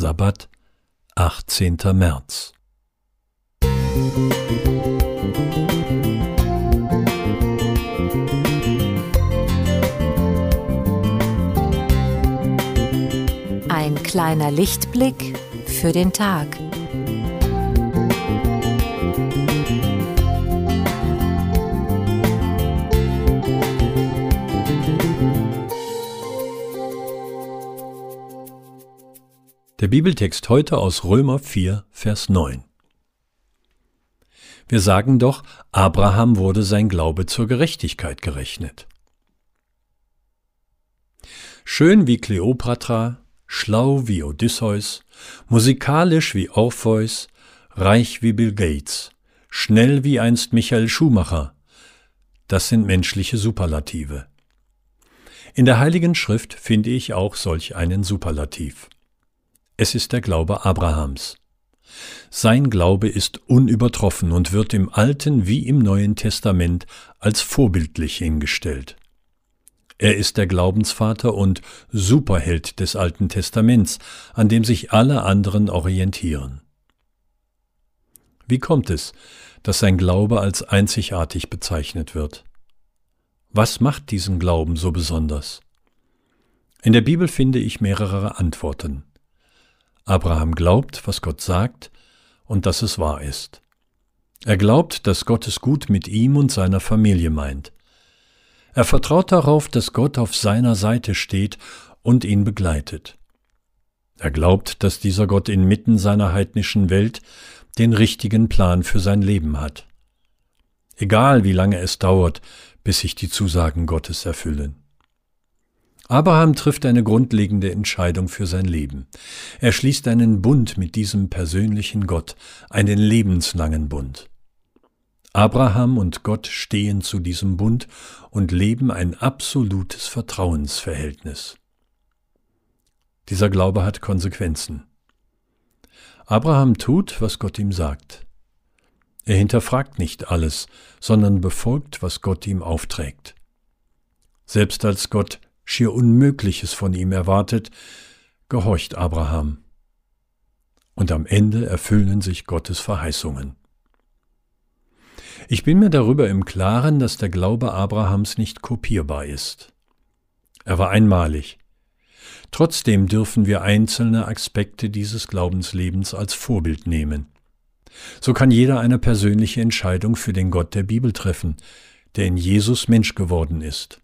Sabbat, 18. März. Ein kleiner Lichtblick für den Tag. Der Bibeltext heute aus Römer 4, Vers 9. Wir sagen doch, Abraham wurde sein Glaube zur Gerechtigkeit gerechnet. Schön wie Kleopatra, schlau wie Odysseus, musikalisch wie Orpheus, reich wie Bill Gates, schnell wie einst Michael Schumacher, das sind menschliche Superlative. In der Heiligen Schrift finde ich auch solch einen Superlativ. Es ist der Glaube Abrahams. Sein Glaube ist unübertroffen und wird im Alten wie im Neuen Testament als vorbildlich hingestellt. Er ist der Glaubensvater und Superheld des Alten Testaments, an dem sich alle anderen orientieren. Wie kommt es, dass sein Glaube als einzigartig bezeichnet wird? Was macht diesen Glauben so besonders? In der Bibel finde ich mehrere Antworten. Abraham glaubt, was Gott sagt und dass es wahr ist. Er glaubt, dass Gott es gut mit ihm und seiner Familie meint. Er vertraut darauf, dass Gott auf seiner Seite steht und ihn begleitet. Er glaubt, dass dieser Gott inmitten seiner heidnischen Welt den richtigen Plan für sein Leben hat. Egal wie lange es dauert, bis sich die Zusagen Gottes erfüllen. Abraham trifft eine grundlegende Entscheidung für sein Leben. Er schließt einen Bund mit diesem persönlichen Gott, einen lebenslangen Bund. Abraham und Gott stehen zu diesem Bund und leben ein absolutes Vertrauensverhältnis. Dieser Glaube hat Konsequenzen. Abraham tut, was Gott ihm sagt. Er hinterfragt nicht alles, sondern befolgt, was Gott ihm aufträgt. Selbst als Gott schier Unmögliches von ihm erwartet, gehorcht Abraham. Und am Ende erfüllen sich Gottes Verheißungen. Ich bin mir darüber im Klaren, dass der Glaube Abrahams nicht kopierbar ist. Er war einmalig. Trotzdem dürfen wir einzelne Aspekte dieses Glaubenslebens als Vorbild nehmen. So kann jeder eine persönliche Entscheidung für den Gott der Bibel treffen, der in Jesus Mensch geworden ist.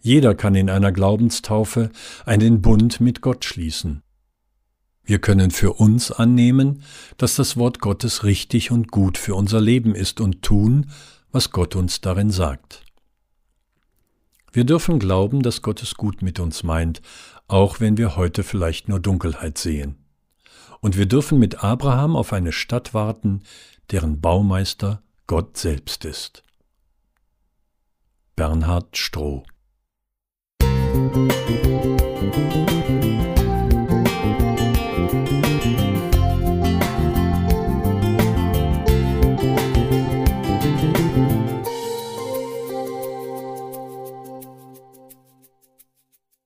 Jeder kann in einer Glaubenstaufe einen Bund mit Gott schließen. Wir können für uns annehmen, dass das Wort Gottes richtig und gut für unser Leben ist und tun, was Gott uns darin sagt. Wir dürfen glauben, dass Gott es gut mit uns meint, auch wenn wir heute vielleicht nur Dunkelheit sehen. Und wir dürfen mit Abraham auf eine Stadt warten, deren Baumeister Gott selbst ist. Bernhard Stroh Música